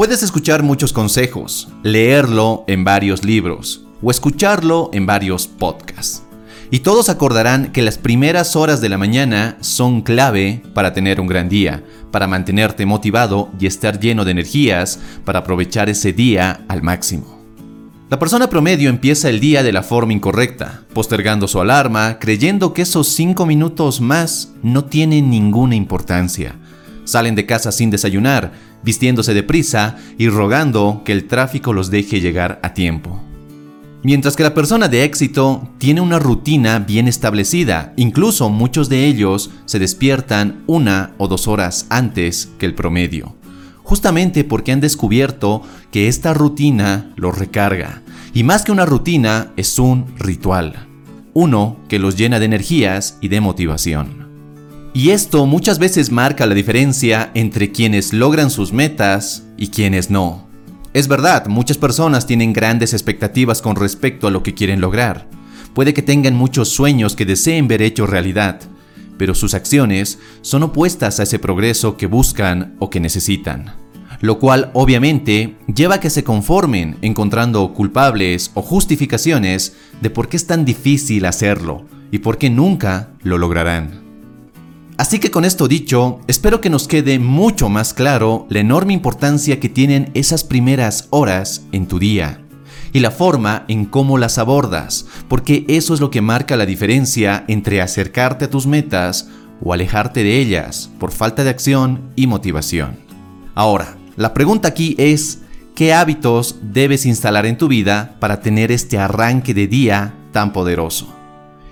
Puedes escuchar muchos consejos, leerlo en varios libros o escucharlo en varios podcasts. Y todos acordarán que las primeras horas de la mañana son clave para tener un gran día, para mantenerte motivado y estar lleno de energías para aprovechar ese día al máximo. La persona promedio empieza el día de la forma incorrecta, postergando su alarma, creyendo que esos 5 minutos más no tienen ninguna importancia. Salen de casa sin desayunar, vistiéndose deprisa y rogando que el tráfico los deje llegar a tiempo. Mientras que la persona de éxito tiene una rutina bien establecida, incluso muchos de ellos se despiertan una o dos horas antes que el promedio, justamente porque han descubierto que esta rutina los recarga, y más que una rutina es un ritual, uno que los llena de energías y de motivación. Y esto muchas veces marca la diferencia entre quienes logran sus metas y quienes no. Es verdad, muchas personas tienen grandes expectativas con respecto a lo que quieren lograr. Puede que tengan muchos sueños que deseen ver hechos realidad, pero sus acciones son opuestas a ese progreso que buscan o que necesitan. Lo cual obviamente lleva a que se conformen encontrando culpables o justificaciones de por qué es tan difícil hacerlo y por qué nunca lo lograrán. Así que con esto dicho, espero que nos quede mucho más claro la enorme importancia que tienen esas primeras horas en tu día y la forma en cómo las abordas, porque eso es lo que marca la diferencia entre acercarte a tus metas o alejarte de ellas por falta de acción y motivación. Ahora, la pregunta aquí es, ¿qué hábitos debes instalar en tu vida para tener este arranque de día tan poderoso?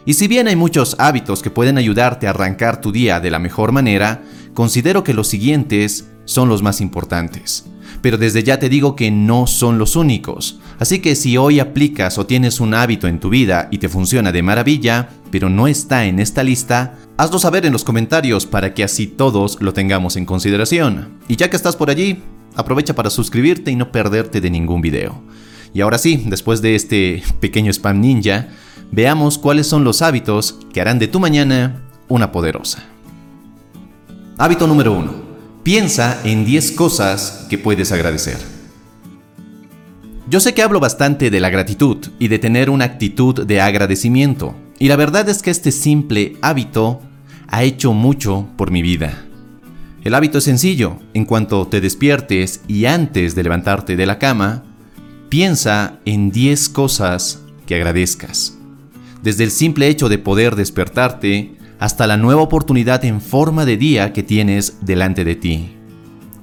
Y si bien hay muchos hábitos que pueden ayudarte a arrancar tu día de la mejor manera, considero que los siguientes son los más importantes. Pero desde ya te digo que no son los únicos. Así que si hoy aplicas o tienes un hábito en tu vida y te funciona de maravilla, pero no está en esta lista, hazlo saber en los comentarios para que así todos lo tengamos en consideración. Y ya que estás por allí, aprovecha para suscribirte y no perderte de ningún video. Y ahora sí, después de este pequeño spam ninja, veamos cuáles son los hábitos que harán de tu mañana una poderosa. Hábito número 1. Piensa en 10 cosas que puedes agradecer. Yo sé que hablo bastante de la gratitud y de tener una actitud de agradecimiento, y la verdad es que este simple hábito ha hecho mucho por mi vida. El hábito es sencillo, en cuanto te despiertes y antes de levantarte de la cama, piensa en 10 cosas que agradezcas desde el simple hecho de poder despertarte hasta la nueva oportunidad en forma de día que tienes delante de ti.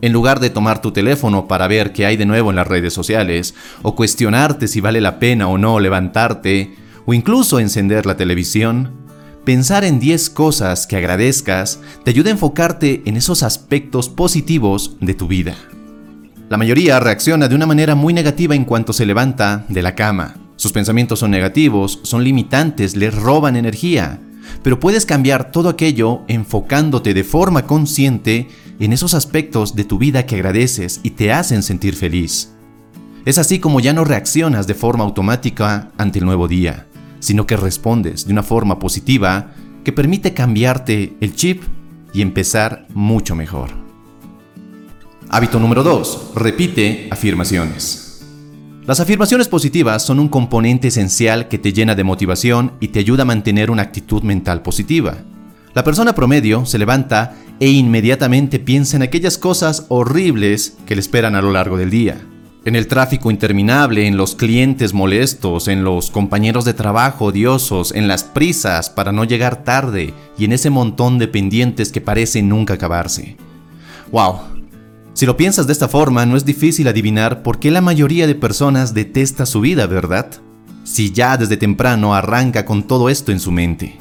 En lugar de tomar tu teléfono para ver qué hay de nuevo en las redes sociales, o cuestionarte si vale la pena o no levantarte, o incluso encender la televisión, pensar en 10 cosas que agradezcas te ayuda a enfocarte en esos aspectos positivos de tu vida. La mayoría reacciona de una manera muy negativa en cuanto se levanta de la cama. Sus pensamientos son negativos, son limitantes, les roban energía. Pero puedes cambiar todo aquello enfocándote de forma consciente en esos aspectos de tu vida que agradeces y te hacen sentir feliz. Es así como ya no reaccionas de forma automática ante el nuevo día, sino que respondes de una forma positiva que permite cambiarte el chip y empezar mucho mejor. Hábito número 2. Repite afirmaciones. Las afirmaciones positivas son un componente esencial que te llena de motivación y te ayuda a mantener una actitud mental positiva. La persona promedio se levanta e inmediatamente piensa en aquellas cosas horribles que le esperan a lo largo del día. En el tráfico interminable, en los clientes molestos, en los compañeros de trabajo odiosos, en las prisas para no llegar tarde y en ese montón de pendientes que parecen nunca acabarse. ¡Wow! Si lo piensas de esta forma, no es difícil adivinar por qué la mayoría de personas detesta su vida, ¿verdad? Si ya desde temprano arranca con todo esto en su mente.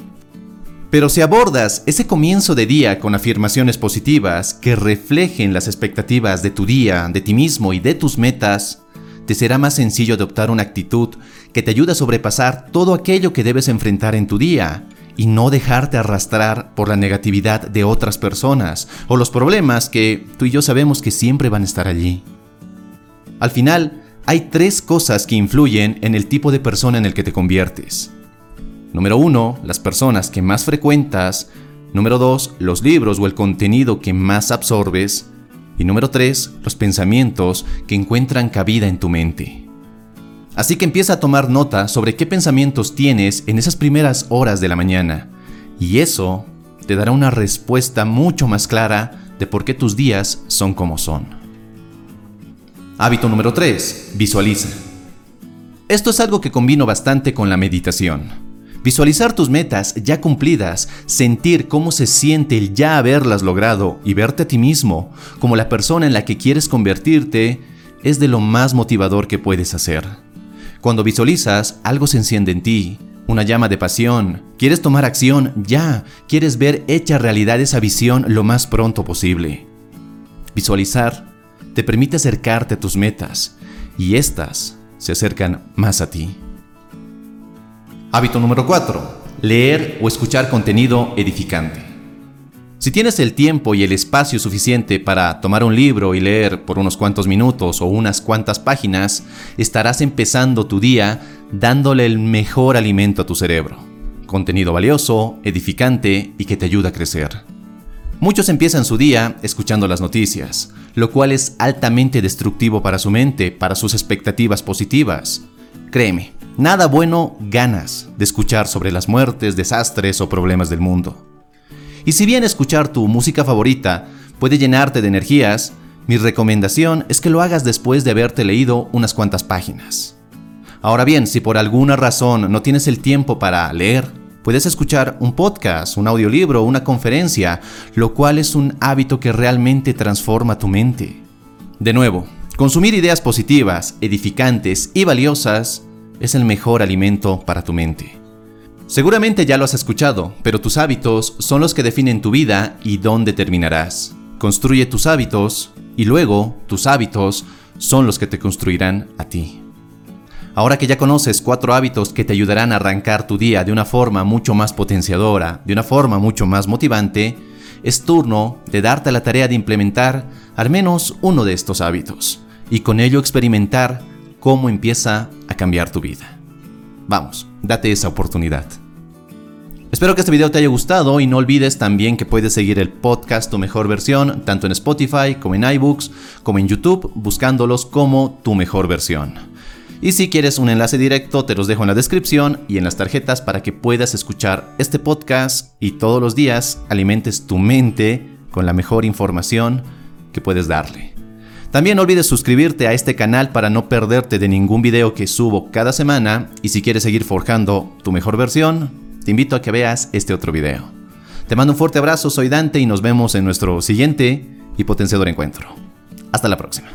Pero si abordas ese comienzo de día con afirmaciones positivas que reflejen las expectativas de tu día, de ti mismo y de tus metas, te será más sencillo adoptar una actitud que te ayude a sobrepasar todo aquello que debes enfrentar en tu día y no dejarte arrastrar por la negatividad de otras personas o los problemas que tú y yo sabemos que siempre van a estar allí. Al final, hay tres cosas que influyen en el tipo de persona en el que te conviertes. Número uno, las personas que más frecuentas. Número dos, los libros o el contenido que más absorbes. Y número 3, los pensamientos que encuentran cabida en tu mente. Así que empieza a tomar nota sobre qué pensamientos tienes en esas primeras horas de la mañana. Y eso te dará una respuesta mucho más clara de por qué tus días son como son. Hábito número 3. Visualiza. Esto es algo que combino bastante con la meditación. Visualizar tus metas ya cumplidas, sentir cómo se siente el ya haberlas logrado y verte a ti mismo como la persona en la que quieres convertirte es de lo más motivador que puedes hacer. Cuando visualizas, algo se enciende en ti, una llama de pasión, quieres tomar acción ya, quieres ver hecha realidad esa visión lo más pronto posible. Visualizar te permite acercarte a tus metas y éstas se acercan más a ti. Hábito número 4. Leer o escuchar contenido edificante. Si tienes el tiempo y el espacio suficiente para tomar un libro y leer por unos cuantos minutos o unas cuantas páginas, estarás empezando tu día dándole el mejor alimento a tu cerebro. Contenido valioso, edificante y que te ayuda a crecer. Muchos empiezan su día escuchando las noticias, lo cual es altamente destructivo para su mente, para sus expectativas positivas. Créeme, Nada bueno ganas de escuchar sobre las muertes, desastres o problemas del mundo. Y si bien escuchar tu música favorita puede llenarte de energías, mi recomendación es que lo hagas después de haberte leído unas cuantas páginas. Ahora bien, si por alguna razón no tienes el tiempo para leer, puedes escuchar un podcast, un audiolibro, una conferencia, lo cual es un hábito que realmente transforma tu mente. De nuevo, consumir ideas positivas, edificantes y valiosas es el mejor alimento para tu mente. Seguramente ya lo has escuchado, pero tus hábitos son los que definen tu vida y dónde terminarás. Construye tus hábitos y luego tus hábitos son los que te construirán a ti. Ahora que ya conoces cuatro hábitos que te ayudarán a arrancar tu día de una forma mucho más potenciadora, de una forma mucho más motivante, es turno de darte la tarea de implementar al menos uno de estos hábitos y con ello experimentar cómo empieza a cambiar tu vida. Vamos, date esa oportunidad. Espero que este video te haya gustado y no olvides también que puedes seguir el podcast Tu Mejor Versión tanto en Spotify como en iBooks como en YouTube buscándolos como Tu Mejor Versión. Y si quieres un enlace directo te los dejo en la descripción y en las tarjetas para que puedas escuchar este podcast y todos los días alimentes tu mente con la mejor información que puedes darle. También no olvides suscribirte a este canal para no perderte de ningún video que subo cada semana y si quieres seguir forjando tu mejor versión, te invito a que veas este otro video. Te mando un fuerte abrazo, soy Dante y nos vemos en nuestro siguiente y potenciador encuentro. Hasta la próxima.